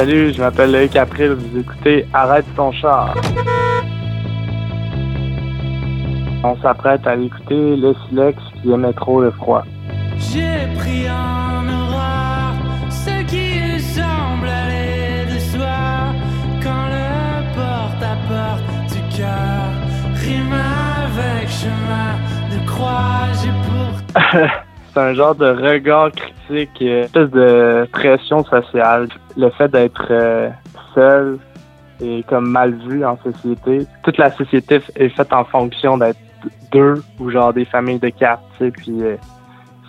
Salut, je m'appelle Loïc April, vous écoutez Arrête ton char. On s'apprête à écouter le Silex qui aimait trop le froid. J'ai pris en horreur ce qui semble aller de soi quand le porte-à-porte du cœur rime avec chemin de croix. J'ai pour un genre de regard critique, euh, une espèce de pression sociale. Le fait d'être euh, seul et comme mal vu en société. Toute la société est faite en fonction d'être deux ou genre des familles de quatre, tu sais, puis euh,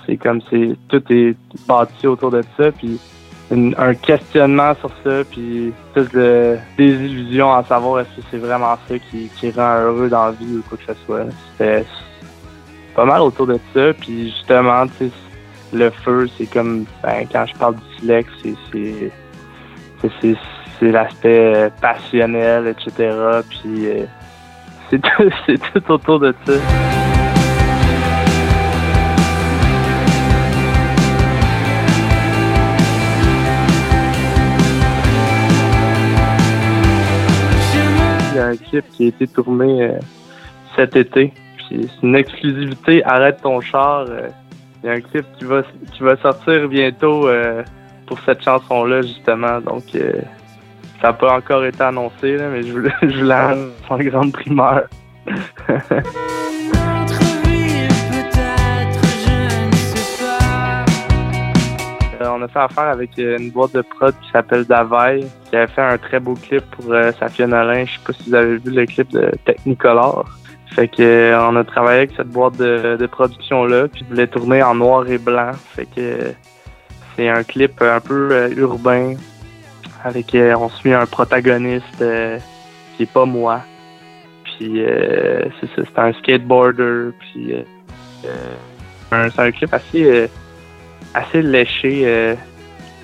c'est comme c'est tout est bâti autour de ça, puis une- un questionnement sur ça, puis espèce de désillusion à savoir est-ce que c'est vraiment ça qui, qui rend heureux dans la vie ou quoi que ce soit. C'était pas mal autour de ça, puis justement, le feu, c'est comme ben, quand je parle du silex, c'est l'aspect euh, passionnel, etc. Puis euh, c'est tout, tout autour de ça. Il y a un clip qui a été tourné euh, cet été. C'est une exclusivité. Arrête ton char. euh, Il y a un clip qui va qui va sortir bientôt euh, pour cette chanson-là justement. Donc euh, ça n'a pas encore été annoncé, là, mais je vous, je vous l'annonce en grande primeur. Euh, on a fait affaire avec euh, une boîte de prod qui s'appelle Davaille, qui avait fait un très beau clip pour euh, Safia Nolin. Je sais pas si vous avez vu le clip de Technicolor. Fait que euh, on a travaillé avec cette boîte de, production là, puis je voulais tourner en noir et blanc. Fait que c'est un clip un peu euh, urbain avec euh, on suit un protagoniste qui est pas moi. Puis euh, c'est ça, c'est un skateboarder. Puis euh, c'est un clip assez assez léché,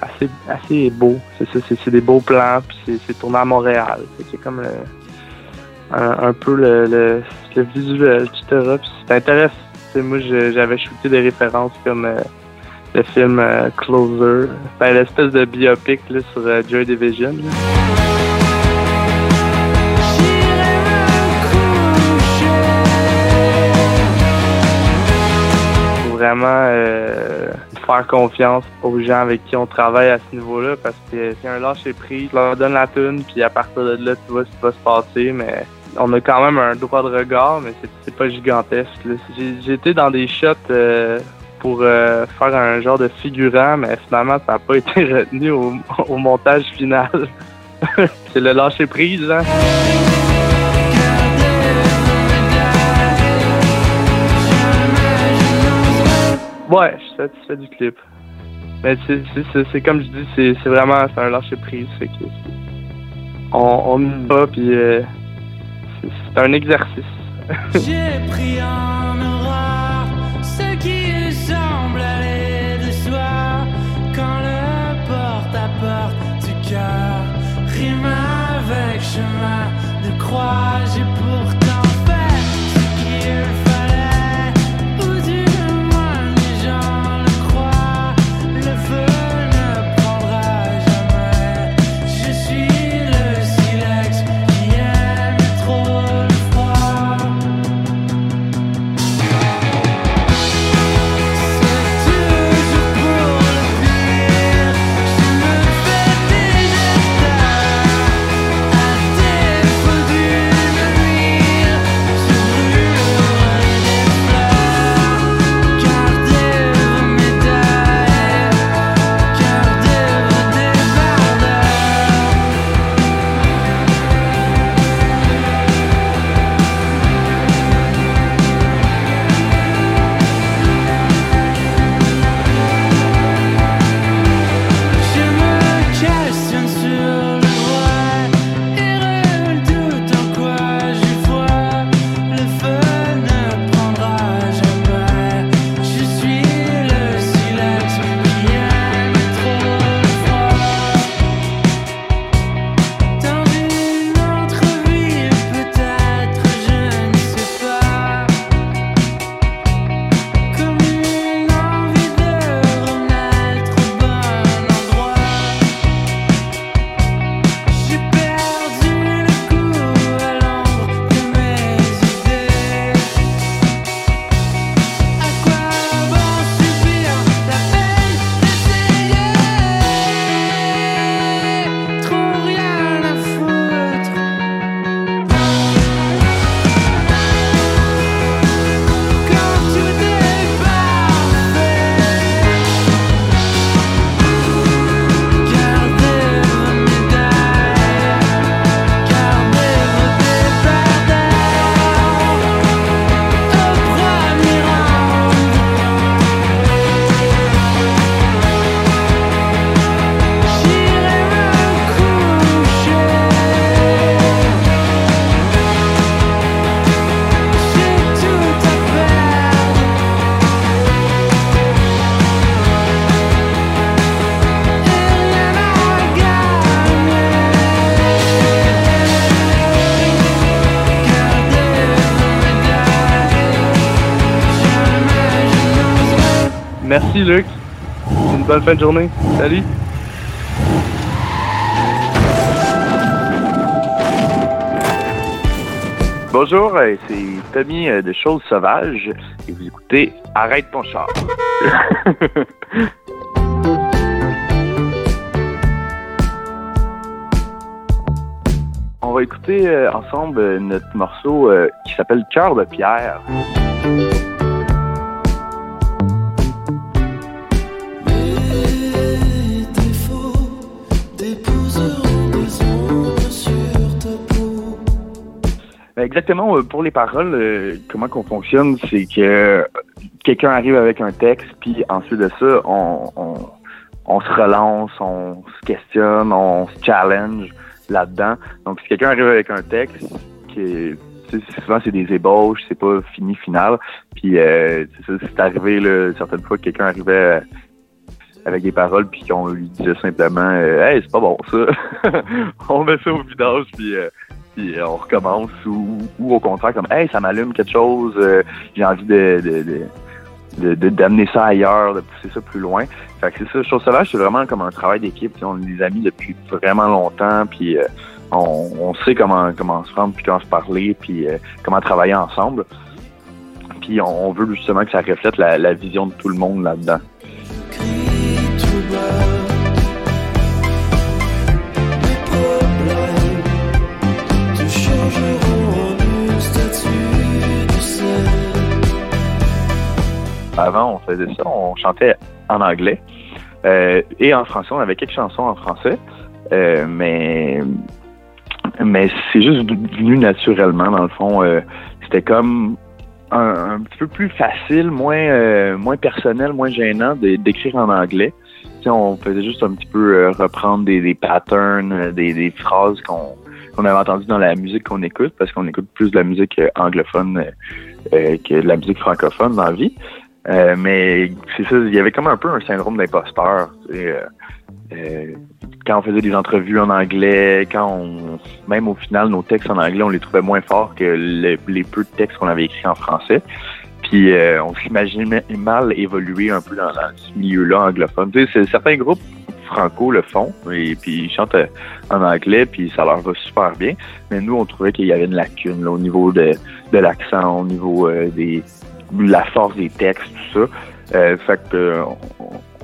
assez, assez beau. C'est ça, c'est, des beaux plans, puis c'est, tourné à Montréal. C'est comme le- un, un peu le, le, le visuel, etc. Puis c'est moi, j'avais shooté des références comme euh, le film euh, Closer, ben, l'espèce de biopic là, sur euh, Joy Division. là. Vraiment faire confiance aux gens avec qui on travaille à ce niveau-là parce que c'est un lâcher prise, tu leur donne la tune puis à partir de là tu vois ce qui va se passer mais on a quand même un droit de regard mais c'est, pas gigantesque. J'ai, été dans des shots euh, pour euh, faire un genre de figurant mais finalement ça n'a pas été retenu au, montage final. c'est le lâcher prise hein. Ouais, je suis satisfait du clip. Mais c'est, comme je dis, c'est, vraiment un lâcher prise. Fait que on, on y va puis euh, c'est, un exercice. J'ai pris en horreur ce qui semble aller de soi quand le porte-à-porte du cœur rime avec chemin de croix. J'ai pourtant merci, Luc. Une bonne fin de journée. Salut. Bonjour, euh, c'est Tommy euh, de Choses Sauvages et vous écoutez Arrête ton char. On va écouter euh, ensemble notre morceau qui s'appelle Cœur de pierre. Exactement, euh, pour les paroles, euh, comment qu'on fonctionne, c'est que quelqu'un arrive avec un texte, puis ensuite de ça, on, on, se relance, on se questionne, on se challenge là-dedans. Donc, si quelqu'un arrive avec un texte, souvent c'est des ébauches, c'est pas fini final. Puis euh, c'est arrivé là, certaines fois que quelqu'un arrivait avec des paroles puis qu'on lui disait simplement Hey, c'est pas bon ça. on met ça au vidange puis puis euh, on recommence ou, au contraire comme hey ça m'allume quelque chose euh, j'ai envie de, de, d'amener ça ailleurs de pousser ça plus loin. Fait que c'est ça chose sauvage c'est vraiment comme un travail d'équipe on est des amis depuis vraiment longtemps puis euh, on, sait comment comment se prendre puis comment se parler puis comment travailler ensemble. Puis on, veut justement que ça reflète la, la vision de tout le monde là-dedans Avant, on faisait ça, on chantait en anglais euh, et en français. On avait quelques chansons en français, euh, mais mais c'est juste venu naturellement dans le fond. Euh, c'était comme un, petit peu plus facile, moins moins personnel, moins gênant d'écrire en anglais. on faisait juste un petit peu reprendre des, patterns, des, phrases qu'on qu'on avait entendues dans la musique qu'on écoute, parce qu'on écoute plus de la musique anglophone que de la musique francophone dans la vie. Euh, mais c'est ça, il y avait comme un peu un syndrome d'imposteur. Euh, euh, quand on faisait des entrevues en anglais, quand on, même au final, nos textes en anglais, on les trouvait moins forts que les peu de textes qu'on avait écrits en français. Puis on s'imaginait mal évoluer un peu dans, ce milieu-là anglophone. Certains groupes franco le font et puis ils chantent en anglais puis ça leur va super bien. Mais nous, on trouvait qu'il y avait une lacune au niveau de l'accent, au niveau des la force des textes, tout ça. Euh, fait que, euh,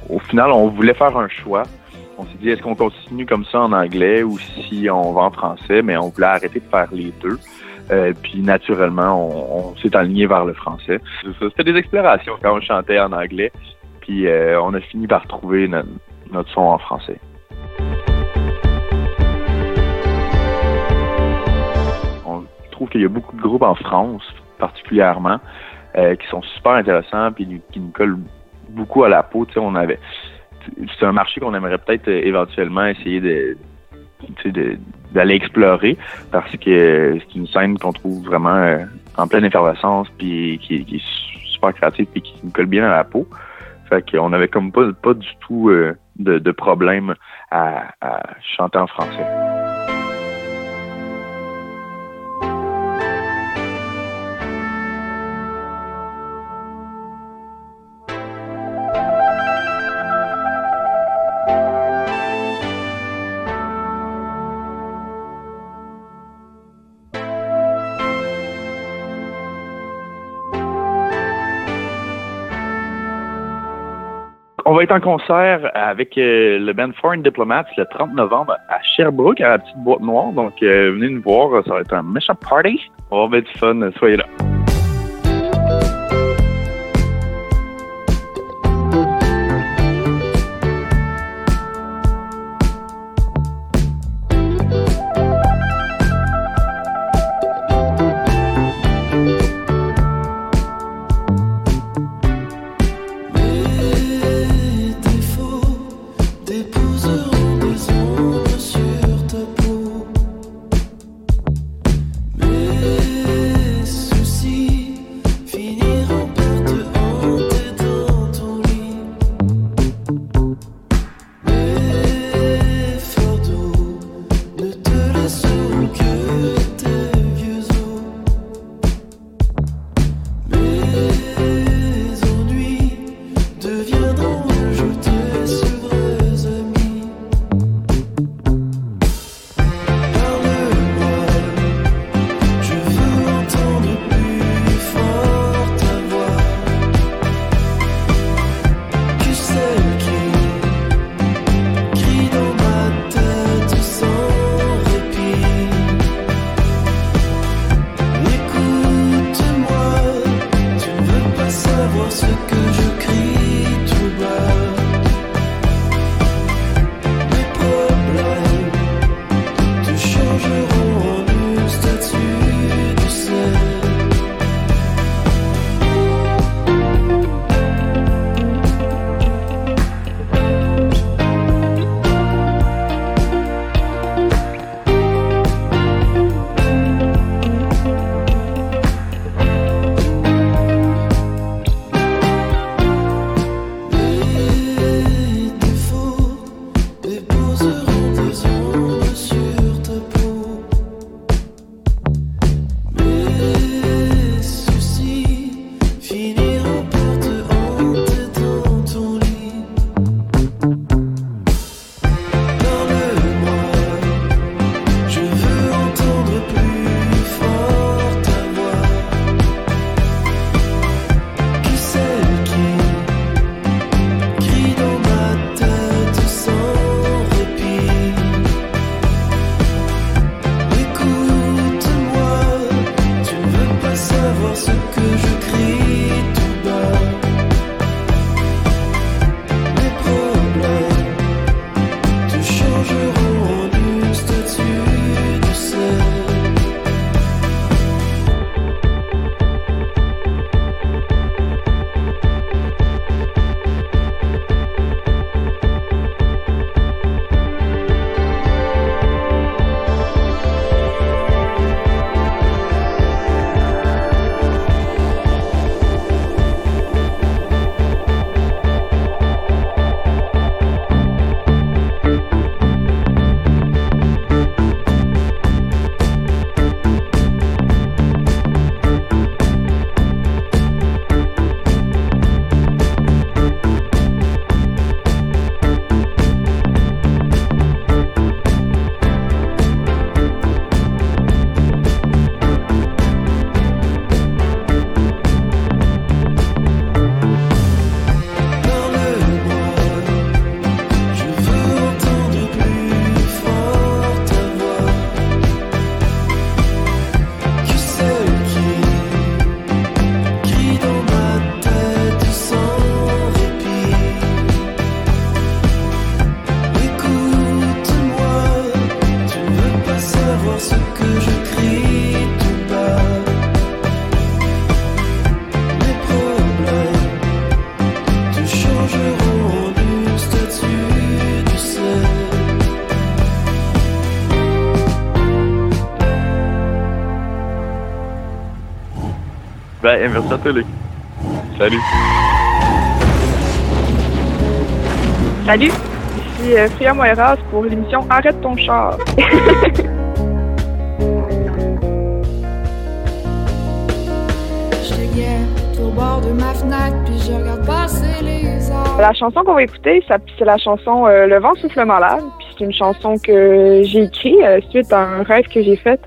au final, on voulait faire un choix. On s'est dit, est-ce qu'on continue comme ça en anglais ou si on va en français, mais on voulait arrêter de faire les deux. Euh, puis naturellement, on, s'est aligné vers le français. C'était des explorations quand on chantait en anglais. Puis on a fini par trouver notre son en français. On trouve qu'il y a beaucoup de groupes en France, particulièrement, euh, qui sont super intéressants puis qui nous collent beaucoup à la peau. Tu sais, on avait, c'est un marché qu'on aimerait peut-être euh, éventuellement essayer de, d'aller explorer parce que c'est une scène qu'on trouve vraiment euh, en pleine effervescence puis qui, est super créative puis qui nous colle bien à la peau. Fait qu'on avait comme pas, pas du tout de, de problème à, à chanter en français. On va être en concert avec euh, le band Foreign Diplomats le 30 novembre à Sherbrooke, à la petite boîte noire. Donc, euh, venez nous voir, ça va être un méchant party. On va être du fun, soyez là. Ben, merci à toi, Luc. Salut. Salut, ici euh, Fria Moiras pour l'émission Arrête ton char. La chanson qu'on va écouter, c'est la chanson euh, Le vent souffle malade. Puis c'est une chanson que j'ai écrite euh, suite à un rêve que j'ai fait.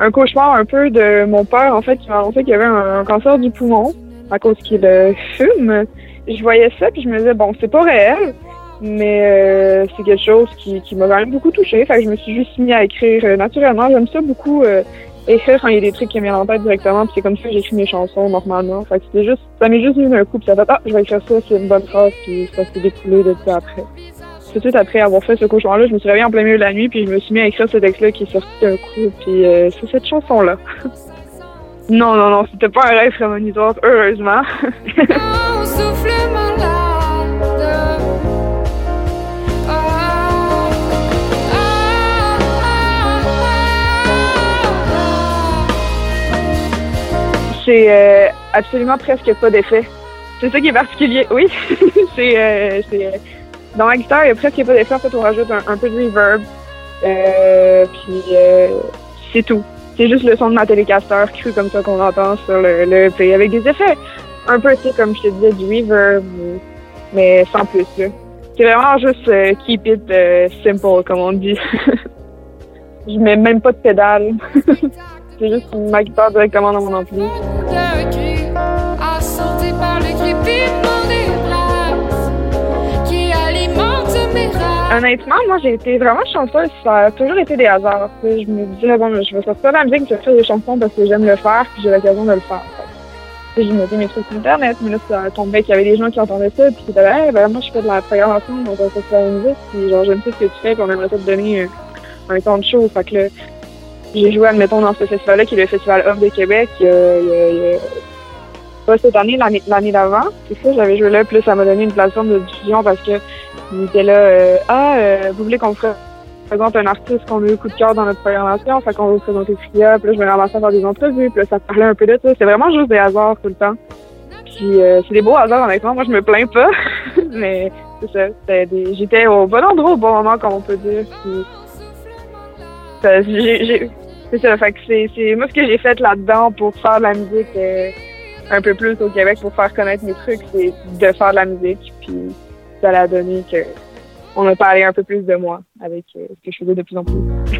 Un cauchemar un peu de mon père, en fait, qui m'a annoncé qu'il y avait un, cancer du poumon à cause qu'il euh, fume. Je voyais ça, puis je me disais, bon, c'est pas réel, mais euh, c'est quelque chose qui, qui m'a quand même beaucoup touchée. Fait que je me suis juste mis à écrire euh, naturellement. J'aime ça beaucoup euh, écrire quand il y a des trucs qui me viennent en tête directement, puis c'est comme ça que j'écris mes chansons normalement. Fait que c'était juste, ça m'est juste venu d'un coup, puis ça fait ah, je vais écrire ça, c'est une bonne phrase, puis ça s'est découlé de ça après. Tout de suite après avoir fait ce cauchemar-là, je me suis réveillée en plein milieu de la nuit, puis je me suis mis à écrire ce texte-là qui est sorti d'un coup, puis euh, c'est cette chanson-là. non, non, non, c'était pas un rêve prémonitoire, heureusement. C'est euh, absolument presque pas d'effet. C'est ça qui est particulier. Oui, euh, c'est, euh, dans la guitare, il y a presque pas d'effet. En fait, on rajoute un, peu de reverb. Euh, puis euh, c'est tout. C'est juste le son de ma télécaster cru comme ça qu'on entend sur le, le EP avec des effets un peu, tu comme je te disais, du reverb, mais sans plus. C'est vraiment juste euh, keep it euh, simple, comme on dit. je mets même pas de pédale. c'est juste ma guitare directement dans mon ampli. Honnêtement, moi, j'ai été vraiment chanceuse. Ça a toujours été des hasards. Je me disais, bon, je vais sortir de la musique, je vais faire des chansons parce que j'aime le faire, puis j'ai l'occasion de le faire. J'ai noté mes trucs sur Internet, mais là, ça tombait qu'il y avait des gens qui entendaient ça, puis qui disaient, hey, ben, moi, je fais de la programmation, donc on va de la musique, puis genre, j'aime ça ce que tu fais, puis on aimerait ça te donner un, temps de show. Fait que là, j'ai joué, admettons, dans ce festival-là, qui est le Festival Off de Québec. A- pas cette année, l'année d'avant. C'est ça, j'avais joué là, puis ça m'a donné une plateforme de diffusion parce que il était là, euh, ah, euh, vous voulez qu'on présente un artiste qu'on a eu coup de cœur dans notre programmation, fait qu'on vous présenter Fria, puis là, je me ramassais à faire des entrevues, puis là, ça parlait un peu de ça. C'est vraiment juste des hasards tout le temps. Puis euh, c'est des beaux hasards, honnêtement. Moi, je me plains pas, mais c'est ça. J'étais au bon endroit au bon moment, comme on peut dire. C'est ça, fait que c'est moi ce que j'ai fait là-dedans pour faire de la musique un peu plus au Québec, pour faire connaître mes trucs, c'est de faire de la musique, puis ça l'a donné que on a parlé un peu plus de moi avec euh, ce que je faisais de plus en plus.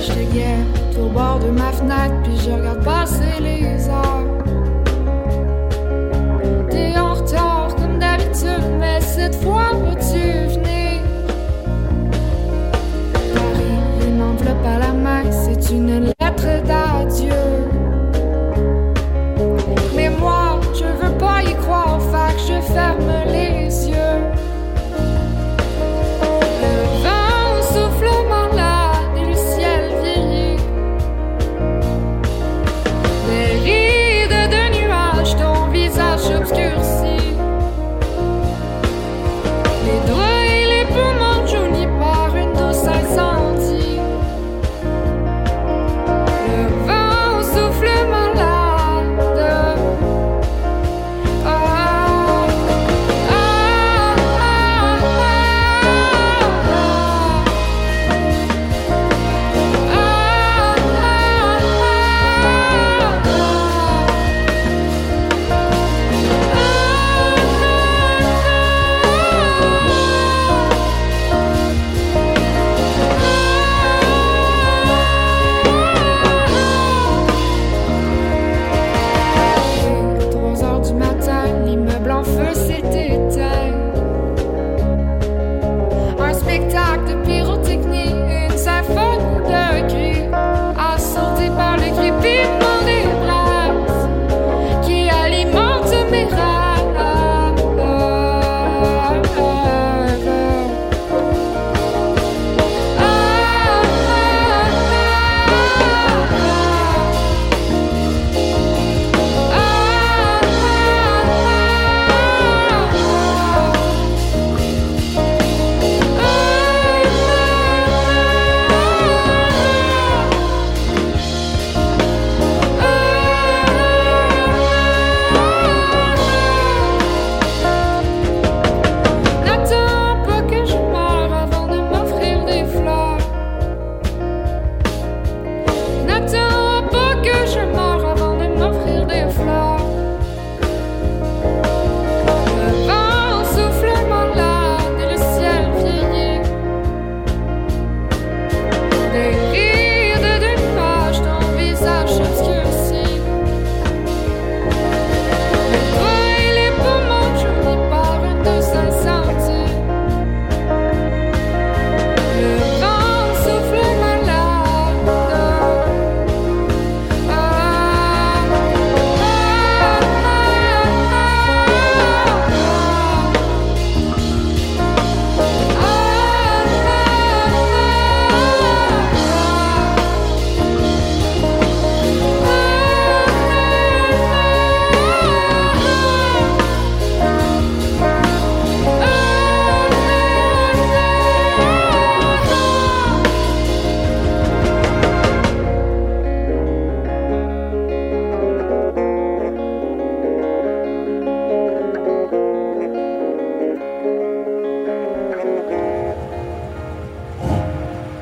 Je te guette au bord de ma fenêtre, puis je regarde passer les heures. Une lettre d'adieu.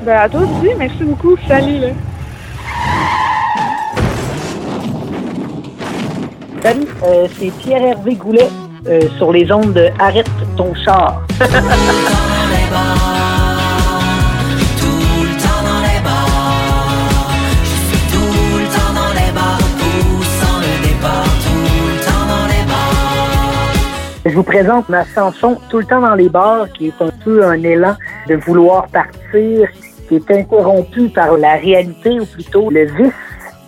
Ben, à toi aussi, merci beaucoup. Salut, là. Salut, euh, c'est Pierre-Hervé Goulet euh, sur les ondes de Arrête ton char. Je vous présente ma chanson Tout le temps dans les bars, qui est un peu un élan de vouloir partir, qui est interrompu par la réalité, ou plutôt le vice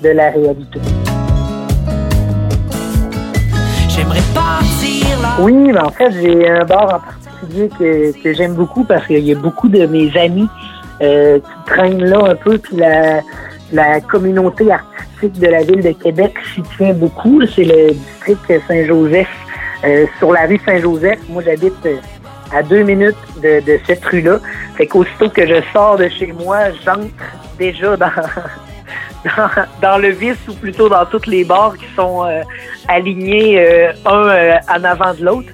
de la réalité. J'aimerais partir là. Oui, mais en fait, j'ai un bar en particulier que, que j'aime beaucoup parce qu'il y a beaucoup de mes amis euh, qui traînent là un peu, puis la, la communauté artistique de la ville de Québec s'y tient beaucoup. C'est le district Saint-Joseph, euh, sur la rue Saint-Joseph. Moi, j'habite euh, à deux minutes de, de cette rue-là. Fait qu'aussitôt que je sors de chez moi, j'entre déjà dans, dans, dans le vice ou plutôt dans toutes les bars qui sont euh, alignés euh, un euh, en avant de l'autre.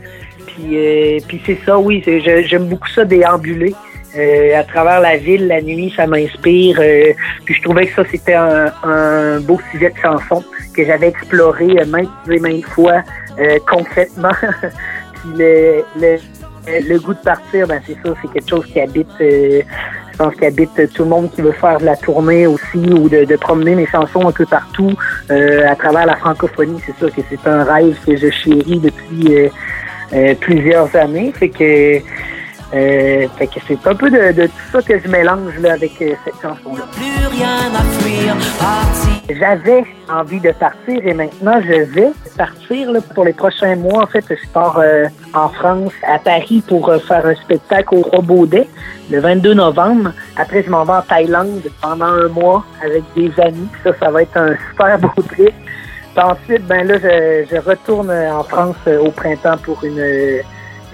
Puis, euh, puis c'est ça, oui, j'aime beaucoup ça déambuler. euh, à travers la ville, la nuit, ça m'inspire. euh, puis je trouvais que ça, c'était un, un beau sujet de chanson que j'avais exploré maintes et maintes fois concrètement. puis le, le, le goût de partir, ben c'est ça, c'est quelque chose qui habite, euh, je pense qui habite tout le monde qui veut faire de la tournée aussi ou de, de promener mes chansons un peu partout euh, à travers la francophonie. C'est sûr que c'est un rêve que je chéris depuis euh, euh, plusieurs années. Fait que, euh, fait que c'est un peu de, de tout ça que je mélange là, avec euh, cette chanson-là. Plus rien à fuir, partir. J'avais envie de partir et maintenant je vais partir là, pour les prochains mois. En fait, je pars euh, en France, à Paris, pour euh, faire un spectacle au Roi Baudet le 22 novembre. Après, je m'en vais en Thaïlande pendant un mois avec des amis. Ça, ça va être un super beau trip. Puis ensuite, ben là, je, je retourne en France euh, au printemps pour une, euh,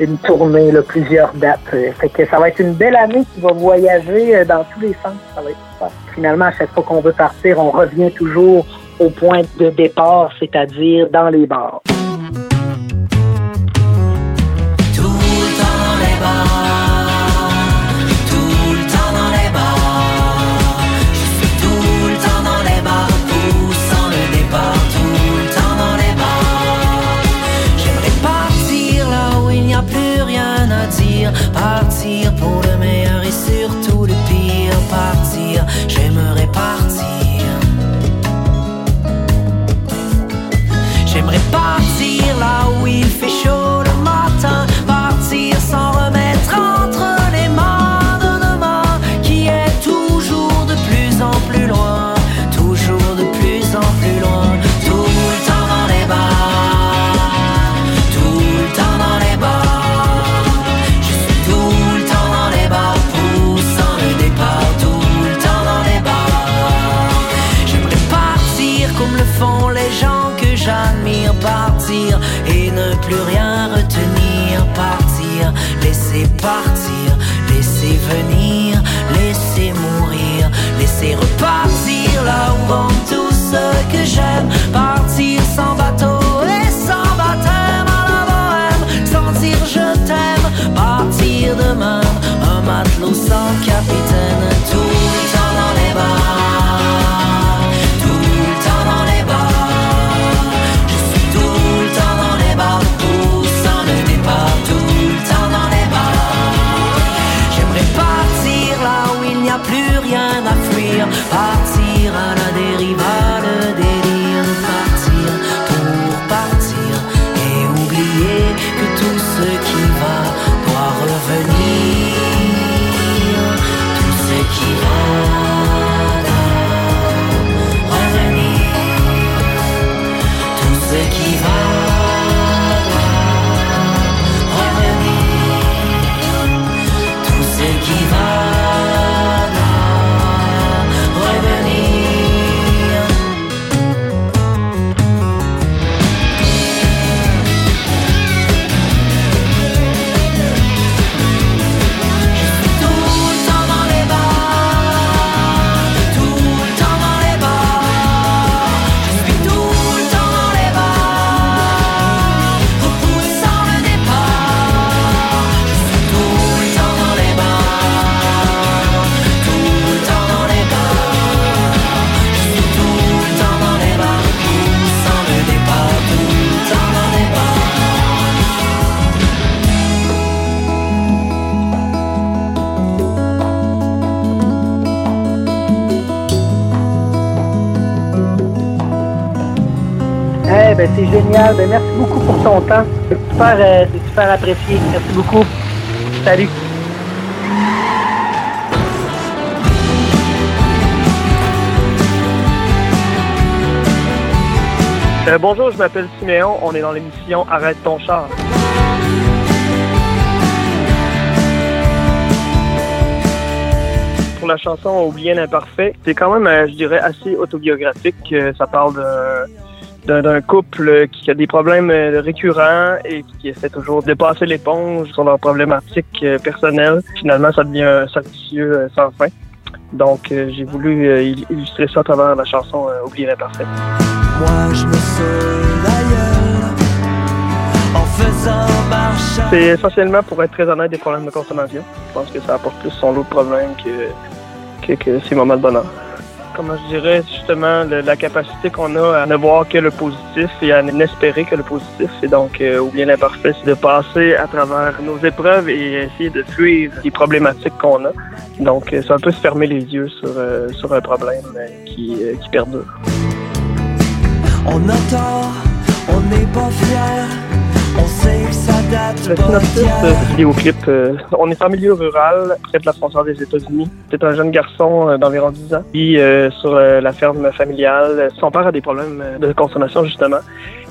une tournée, plusieurs dates. Euh, Fait que ça va être une belle année qui va voyager euh, dans tous les sens. Ça va être. Finalement, à chaque fois qu'on veut partir, on revient toujours au point de départ, c'est-à-dire dans les bars. Partir sans bateau et sans baptême à la bohème, sans dire je t'aime, partir demain, un matelot sans capitaine, Ben, c'est génial. Ben, merci beaucoup pour ton temps. C'est super, euh, apprécié. Merci beaucoup. Salut. Euh, bonjour, je m'appelle Siméon. On est dans l'émission Arrête ton char. Pour la chanson Oublier l'imparfait, c'est quand même, euh, je dirais, assez autobiographique. Ça parle d'un- d'un couple qui a des problèmes euh, récurrents et qui essaie toujours de passer l'éponge sur leurs problématiques euh, personnelles. Finalement, ça devient un vicieux, euh, sans fin. Donc, j'ai voulu il- illustrer ça à travers la chanson Oublier l'imparfait. Moi je me en faisant marche C'est essentiellement, pour être très honnête, des problèmes de consommation. Je pense que ça apporte plus son lot de problèmes que, que, que ces moments de bonheur. Comment je dirais, justement, la capacité qu'on a à ne voir que le positif et à n'espérer que le positif. Et donc, euh, ou bien l'imparfait, c'est de passer à travers nos épreuves et essayer de fuir les problématiques qu'on a. Donc, euh, c'est un peu se fermer les yeux sur, euh, sur un problème euh, qui, euh, qui perdure. On a tort, on n'est pas fier, ce vidéoclip, euh, on est en milieu rural, près de la frontière des États-Unis. C'est un jeune garçon euh, d'environ 10 ans qui, euh, sur euh, la ferme familiale, son père a des problèmes de consommation, justement,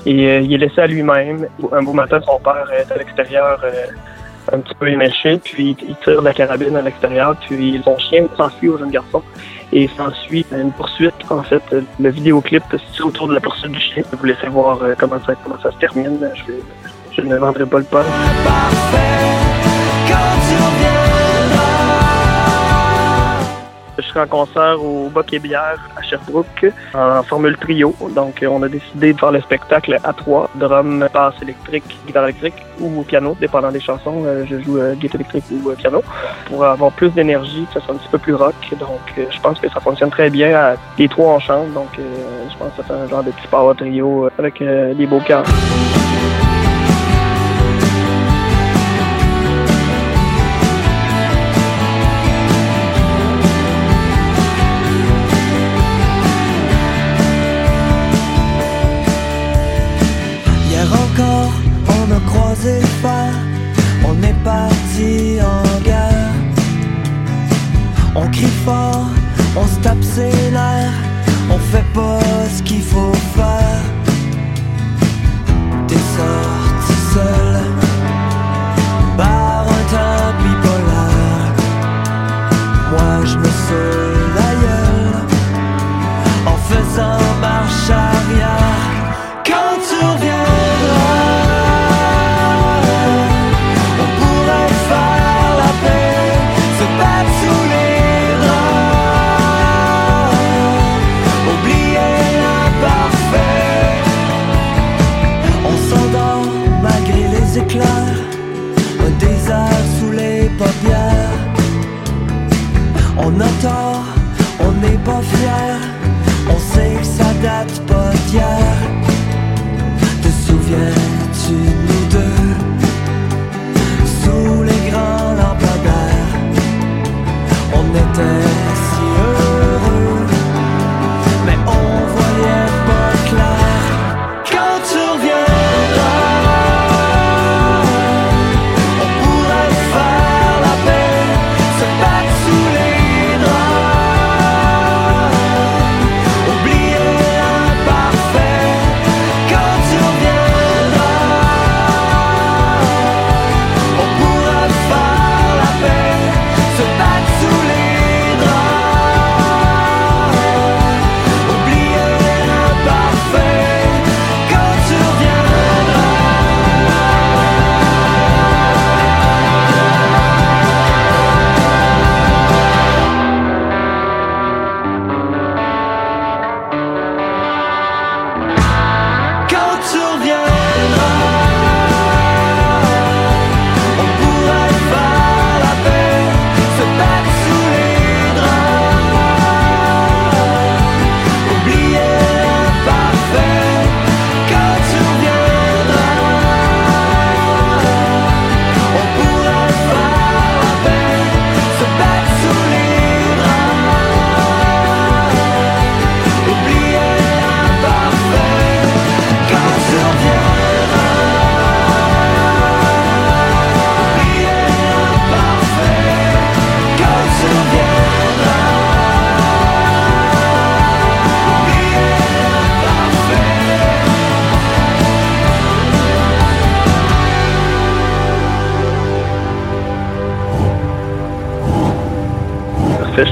et il est laissé à lui-même. Un beau matin, son père est à l'extérieur, un petit peu éméché, puis il tire la carabine à l'extérieur, puis son chien s'enfuit au jeune garçon. Et s'ensuit une poursuite. En fait, le vidéoclip se situe autour de la poursuite du chien. Je vous laisser voir comment ça, comment ça se termine. Je, vais- je ne vendrai pas le reviendras. Je serai en concert au Boc et Bière à Sherbrooke en formule trio. Donc, euh, on a décidé de faire le spectacle à trois. Drum, basse électrique, guitare électrique ou piano, dépendant des chansons. Euh, Je joue euh, guitare électrique ou piano pour avoir plus d'énergie, ça soit un petit peu plus rock. Donc, je pense que ça fonctionne très bien. Les trois, on chante. Donc, je pense que ça fait un genre de petit power trio avec des beaux chœurs. On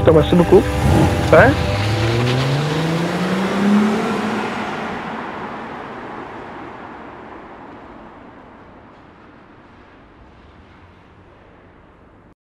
Parfait, je te remercie beaucoup. Ouais.